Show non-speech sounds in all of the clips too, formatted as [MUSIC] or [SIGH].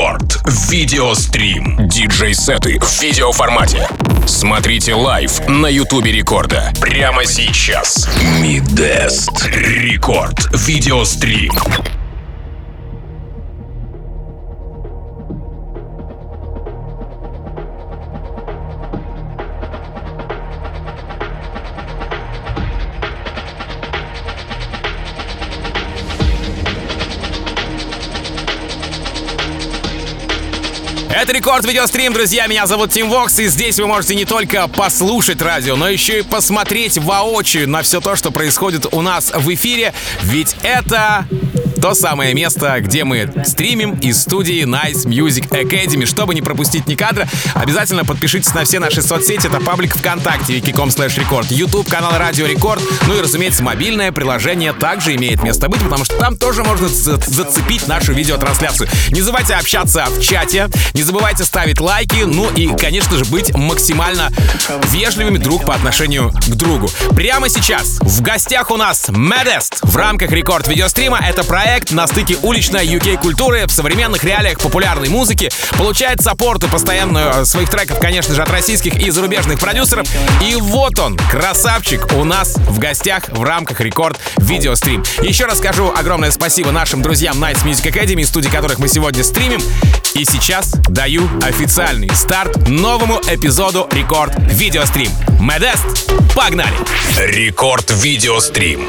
Рекорд. Видеострим. Диджей-сеты в видеоформате. Смотрите live на Ютубе Рекорда. Прямо сейчас. Medest. Рекорд. Видеострим. Это Рекорд Видеострим, друзья. Меня зовут Тим Вокс, и здесь вы можете не только послушать радио, но еще и посмотреть воочию на все то, что происходит у нас в эфире. Ведь это то самое место, где мы стримим из студии Nice Music Academy. Чтобы не пропустить ни кадра, обязательно подпишитесь на все наши соцсети. Это паблик ВКонтакте, vk.com slash record, YouTube, канал Радио Рекорд. Ну и, разумеется, мобильное приложение также имеет место быть, потому что там тоже можно зацепить нашу видеотрансляцию. Не забывайте общаться в чате, не забывайте ставить лайки, ну и, конечно же, быть максимально вежливыми друг по отношению к другу. Прямо сейчас в гостях у нас Медест в рамках рекорд видеострима. Это проект проект на стыке уличной UK-культуры в современных реалиях популярной музыки, получает саппорт и постоянную э, своих треков, конечно же, от российских и зарубежных продюсеров. И вот он, красавчик, у нас в гостях в рамках рекорд видеострим. Еще раз скажу огромное спасибо нашим друзьям Nice Music Academy, студии которых мы сегодня стримим. И сейчас даю официальный старт новому эпизоду рекорд видеострим. Медест, погнали! Рекорд видеострим.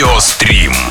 Радиострим.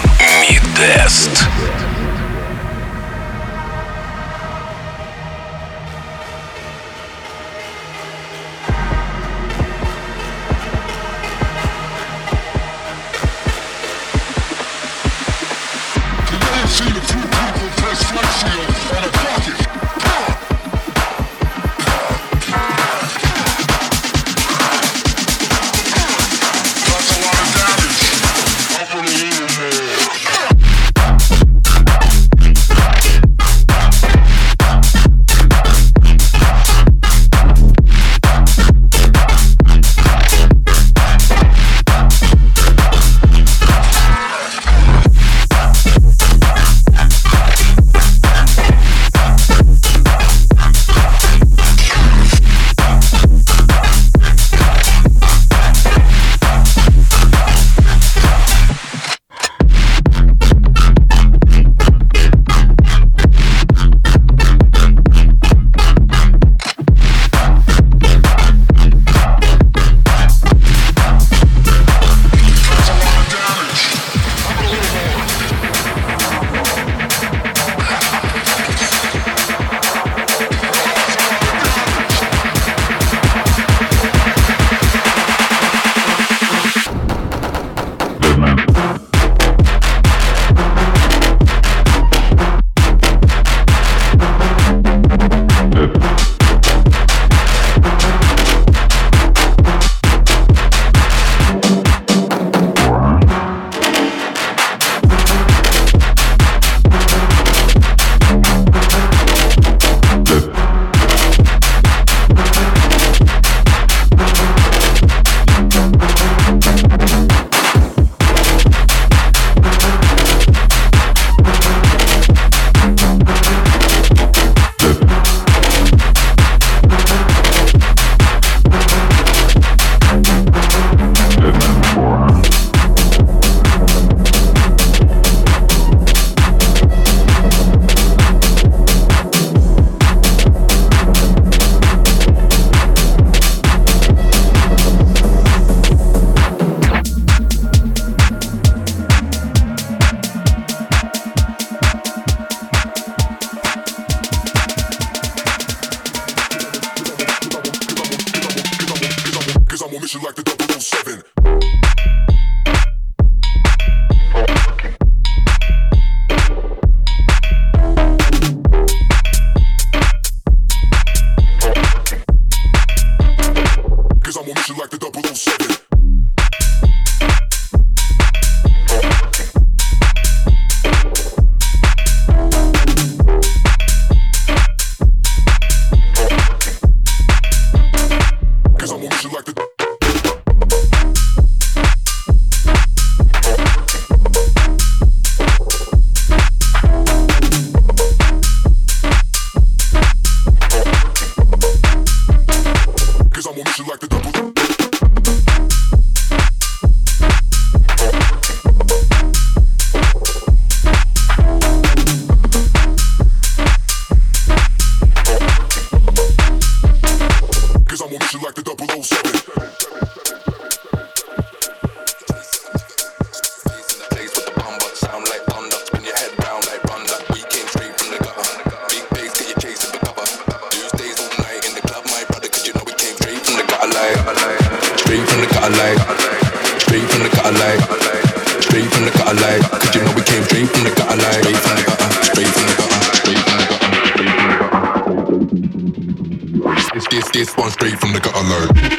alert.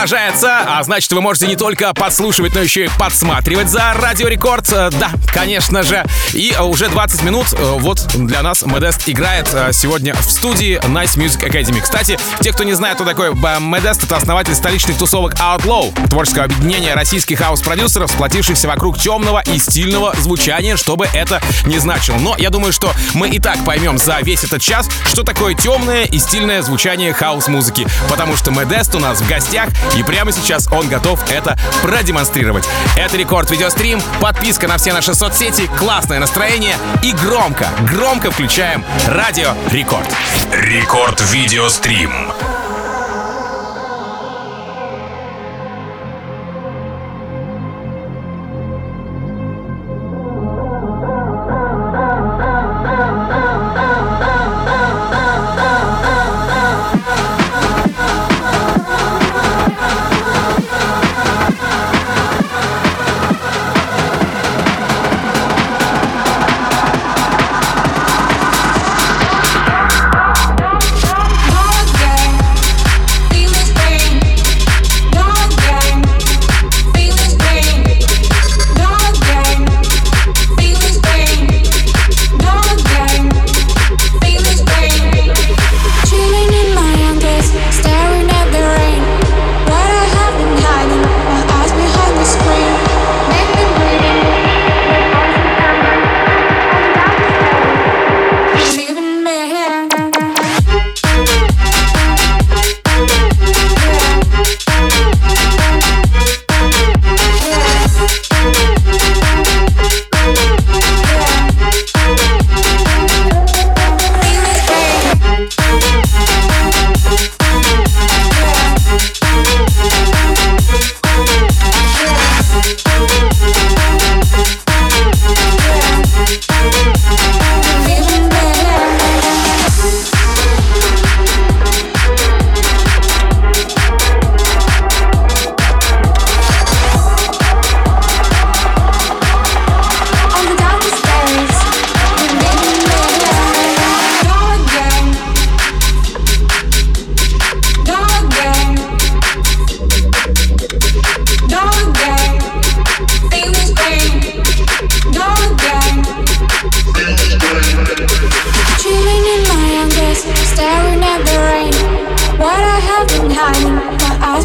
Продолжается, а значит вы можете не только подслушивать, но еще и подсматривать за Радио Рекорд. Э, Да, конечно же. И э, уже 20 минут э, вот для нас Medest играет сегодня в студии Nice Music Academy. Кстати, те, кто не знает, кто такой Medest, это основатель столичных тусовок Outlaw, творческого объединения российских хаус-продюсеров, сплотившихся вокруг темного и стильного звучания, чтобы это не значило. Но я думаю, что мы и так поймем за весь этот час, что такое темное и стильное звучание хаус-музыки, потому что Medest у нас в гостях, и прямо сейчас он готов это продемонстрировать. Это Рекорд Видеострим, подписка на все наши соцсети, классное настроение и громко, громко включаем Радио Рекорд. Рекорд. Видеострим.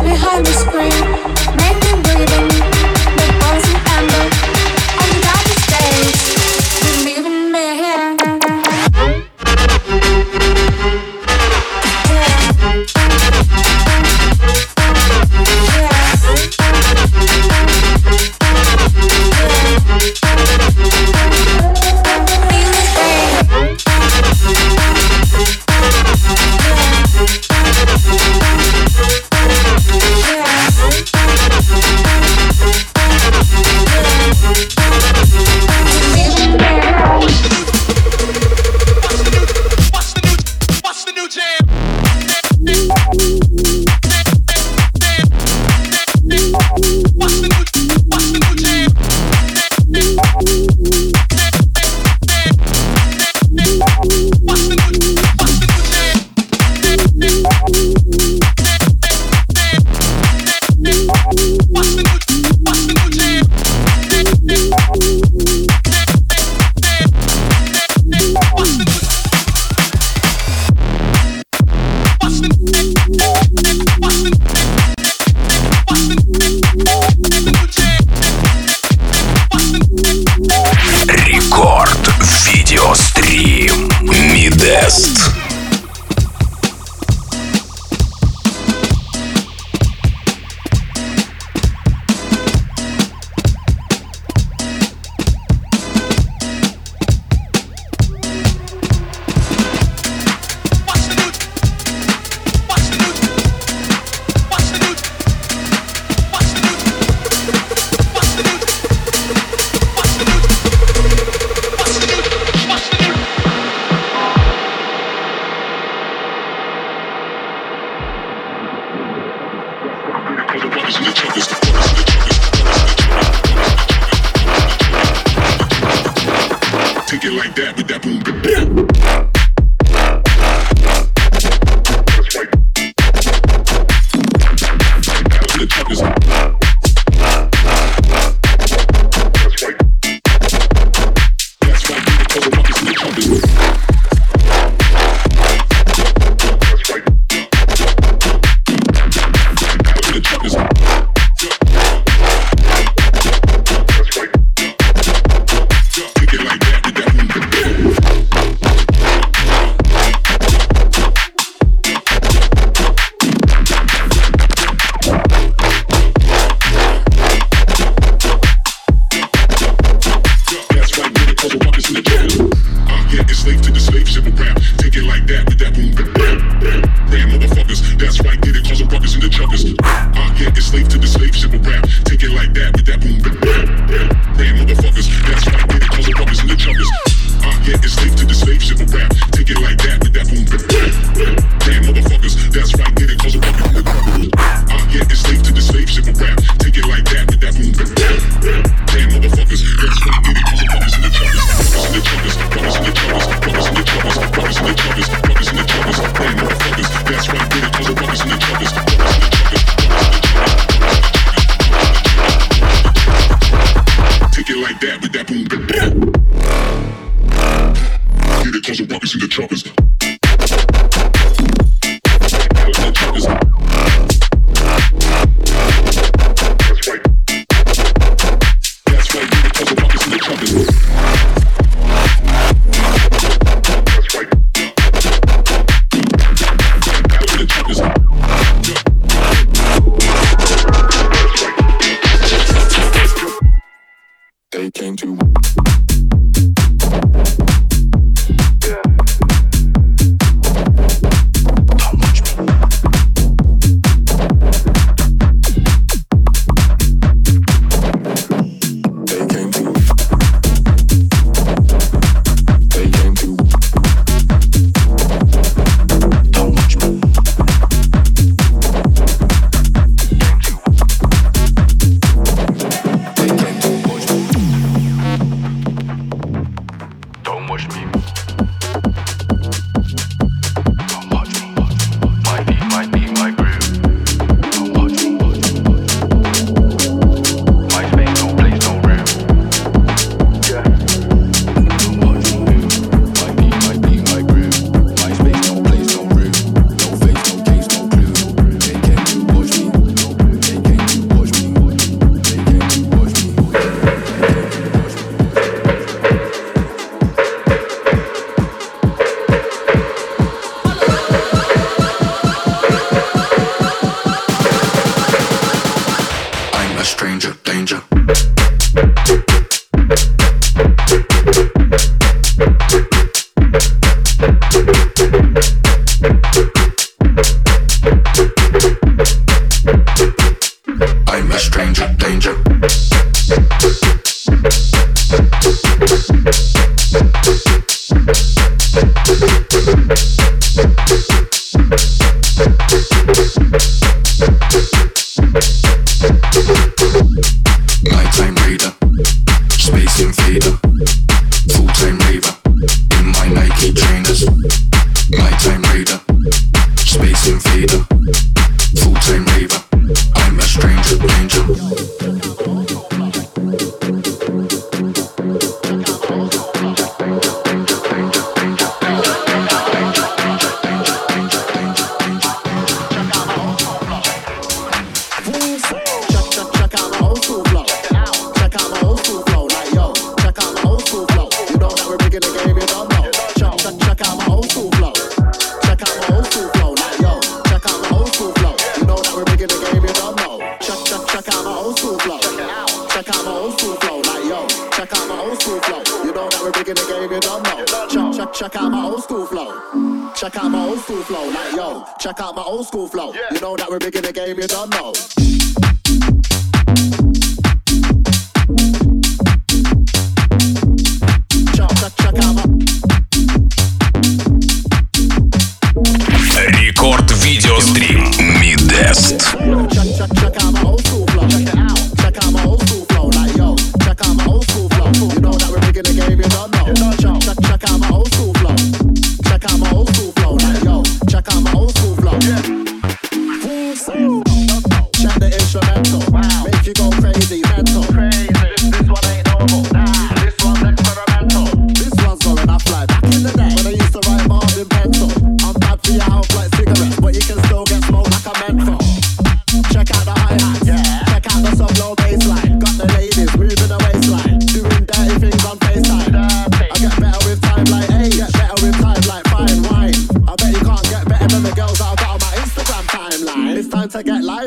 behind the screen.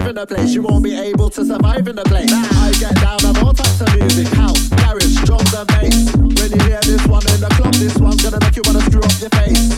in a place. You won't be able to survive in a place. I get down on all types of music, house, garage, drums and bass. When you hear this one in the club, this one's gonna make you wanna screw up your face.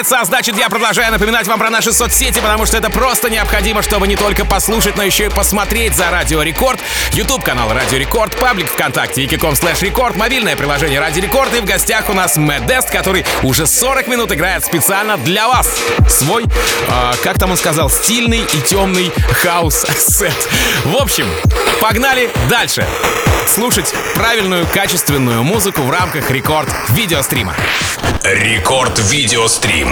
касается а значит, я продолжаю напоминать вам про наши соцсети, потому что это просто необходимо, чтобы не только послушать, но еще и посмотреть за Радио Рекорд, YouTube канал Радио Рекорд, паблик ВКонтакте, vk.com slash Рекорд, мобильное приложение Радио Рекорд, и в гостях у нас Medest, который уже 40 минут играет специально для вас свой, э, как там он сказал, стильный и темный хаос-сет. [LAUGHS] В общем, погнали дальше. Слушать правильную, качественную музыку в рамках Рекорд видеострима. Рекорд Видеострим.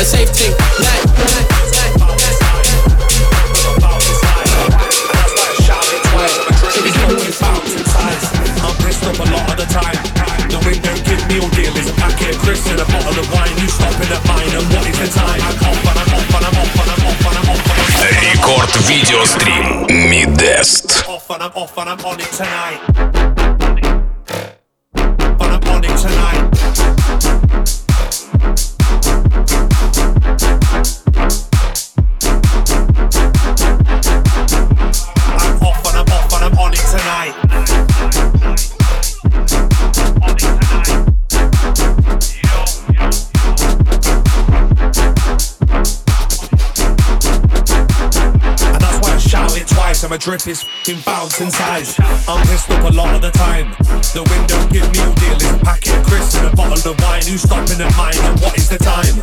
the safety. Night, night. I'm Рекорд видеострим Мидест. Off and I'm off and I'm on it tonight. drip is f***ing bouncing size. I'm pissed up a lot of the time. The window give me a deal. It's a packet of crisps and a bottle of wine. Who's stopping at mine and what is the time?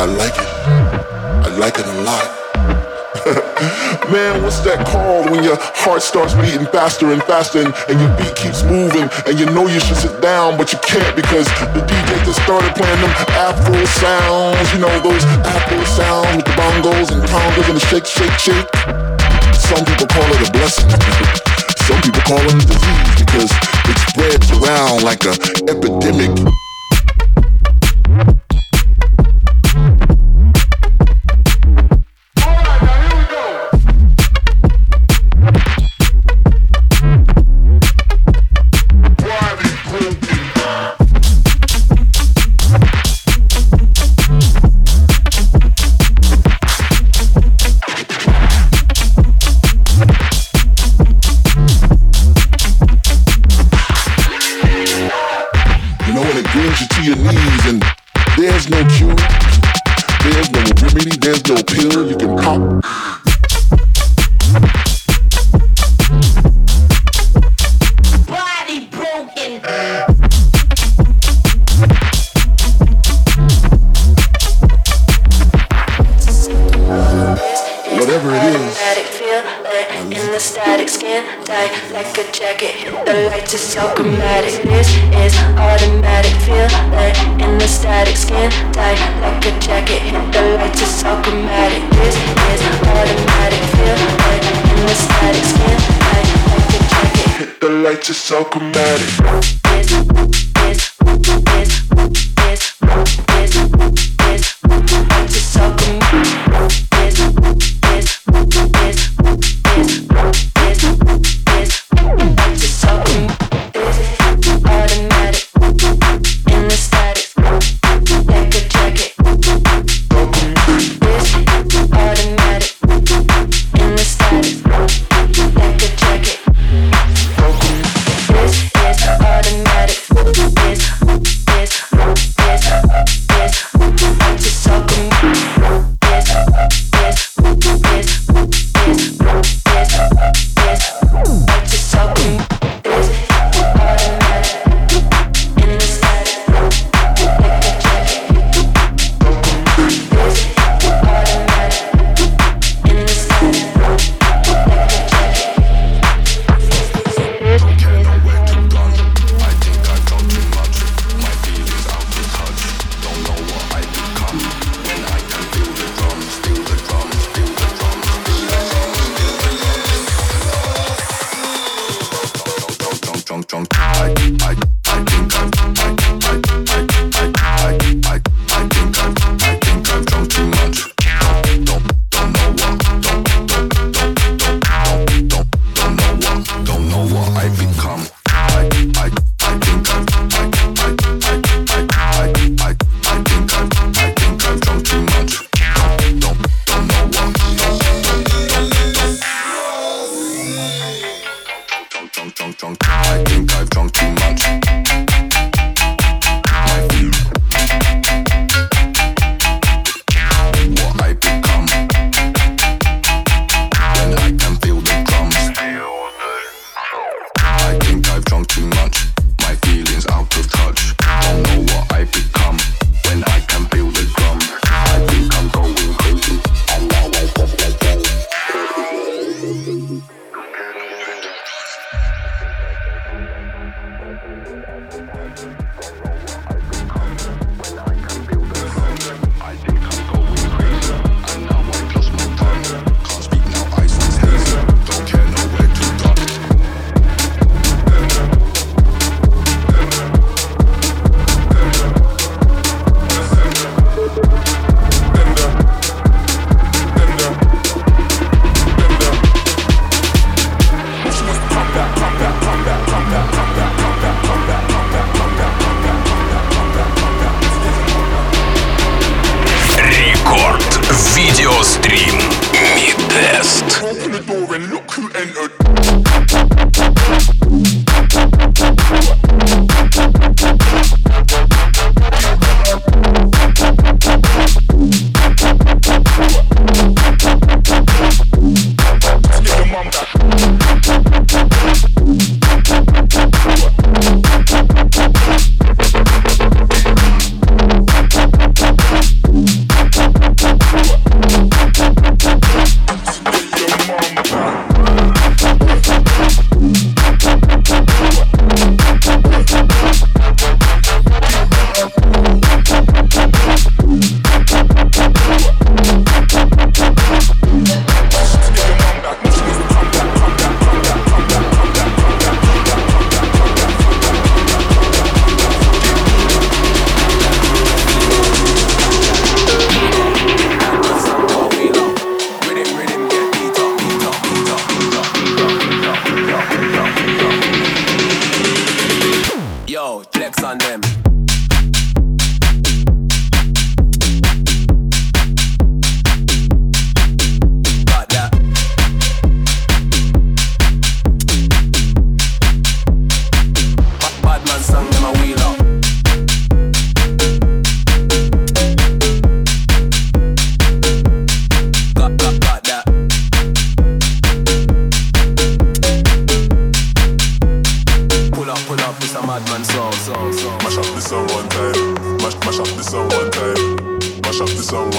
I like it. I like it a lot. [LAUGHS] Man, what's that called when your heart starts beating faster and faster and, and, your beat keeps moving and you know you should sit down but you can't because the DJ just started playing them Afro sounds, you know, those Afro sounds with the bongos and congas and the shake, shake, shake. Some people call it a blessing. [LAUGHS] Some people call it a disease because it spreads around like an epidemic.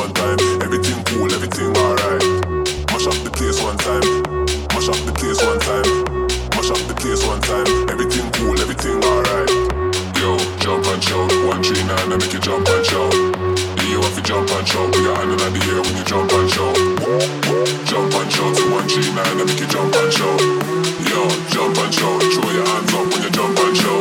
one time. Everything cool, everything alright. Mash up the place one time. Mash up the place one time. Mash up the place one time. Everything cool, everything alright. Yo, jump and shout. One three nine, I make you jump and shout. Do You want to jump and shout. Put your hand in the air when you jump and shout. Jump and shout. So one three nine, I make you jump and shout. Yo, jump and shout. Throw your hands up when you jump and shout.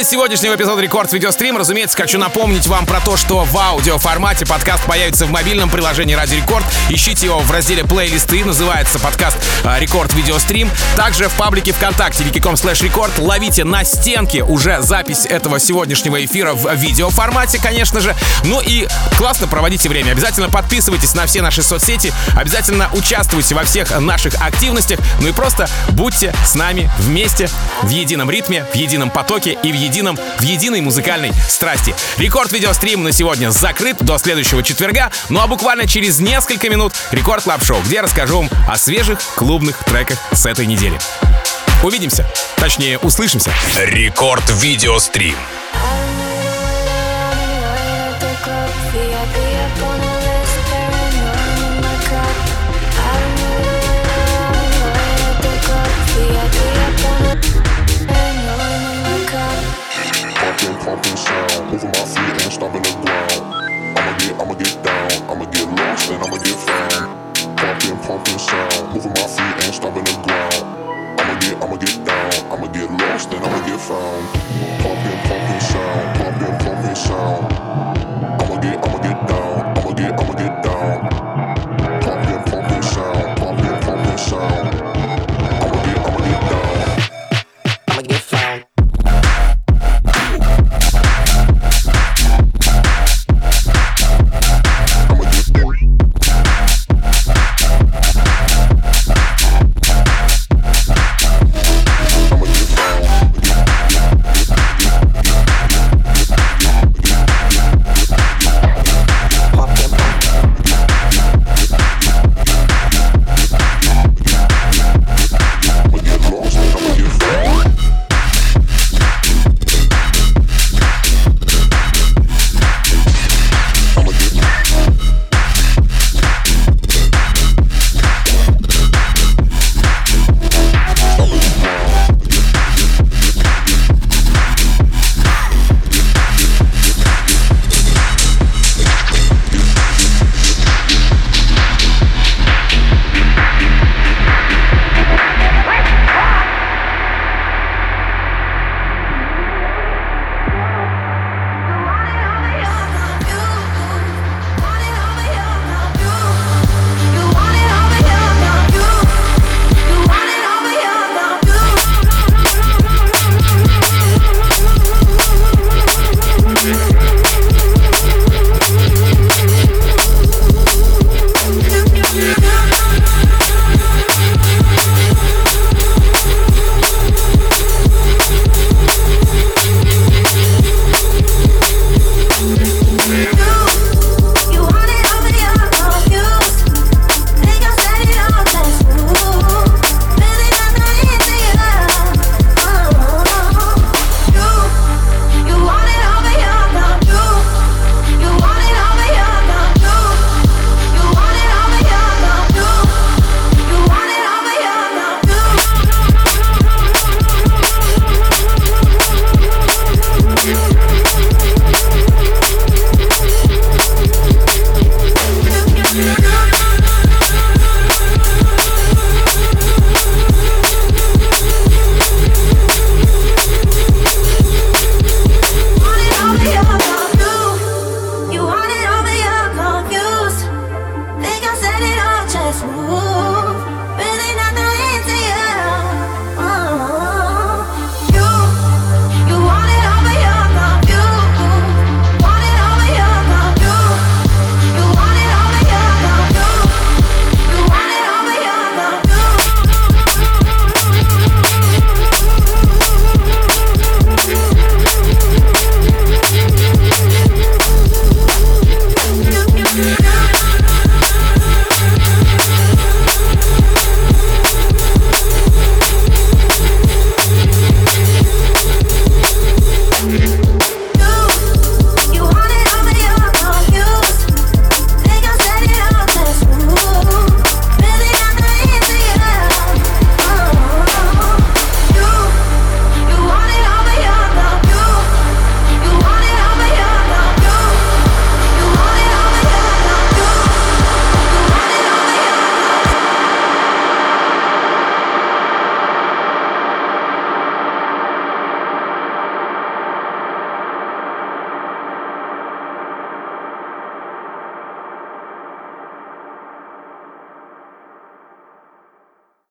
финале сегодняшнего эпизода Рекорд Видеострим, разумеется, хочу напомнить вам про то, что в аудиоформате подкаст появится в мобильном приложении Радио Рекорд. Ищите его в разделе плейлисты, называется подкаст а, Рекорд Видеострим. Также в паблике ВКонтакте vk.com slash рекорд ловите на стенке уже запись этого сегодняшнего эфира в видеоформате, конечно же. Ну и классно проводите время. Обязательно подписывайтесь на все наши соцсети, обязательно участвуйте во всех наших активностях, ну и просто будьте с нами вместе в едином ритме, в едином потоке и в едином, в единой музыкальной страсти. Рекорд видеострим на сегодня закрыт до следующего четверга, ну а буквально через несколько минут Record Club Show, где я расскажу вам о свежих клубных треках с этой недели. Увидимся, точнее услышимся. Рекорд Видеострим. Pumping, pumping sound. Moving my feet and stomping the ground. I'ma get, I'ma get down. I'ma get lost and I'ma get found. Pumping, pumping sound. Moving my feet and stomping the ground. I'ma get, I'ma get down. I'ma get lost and I'ma get found.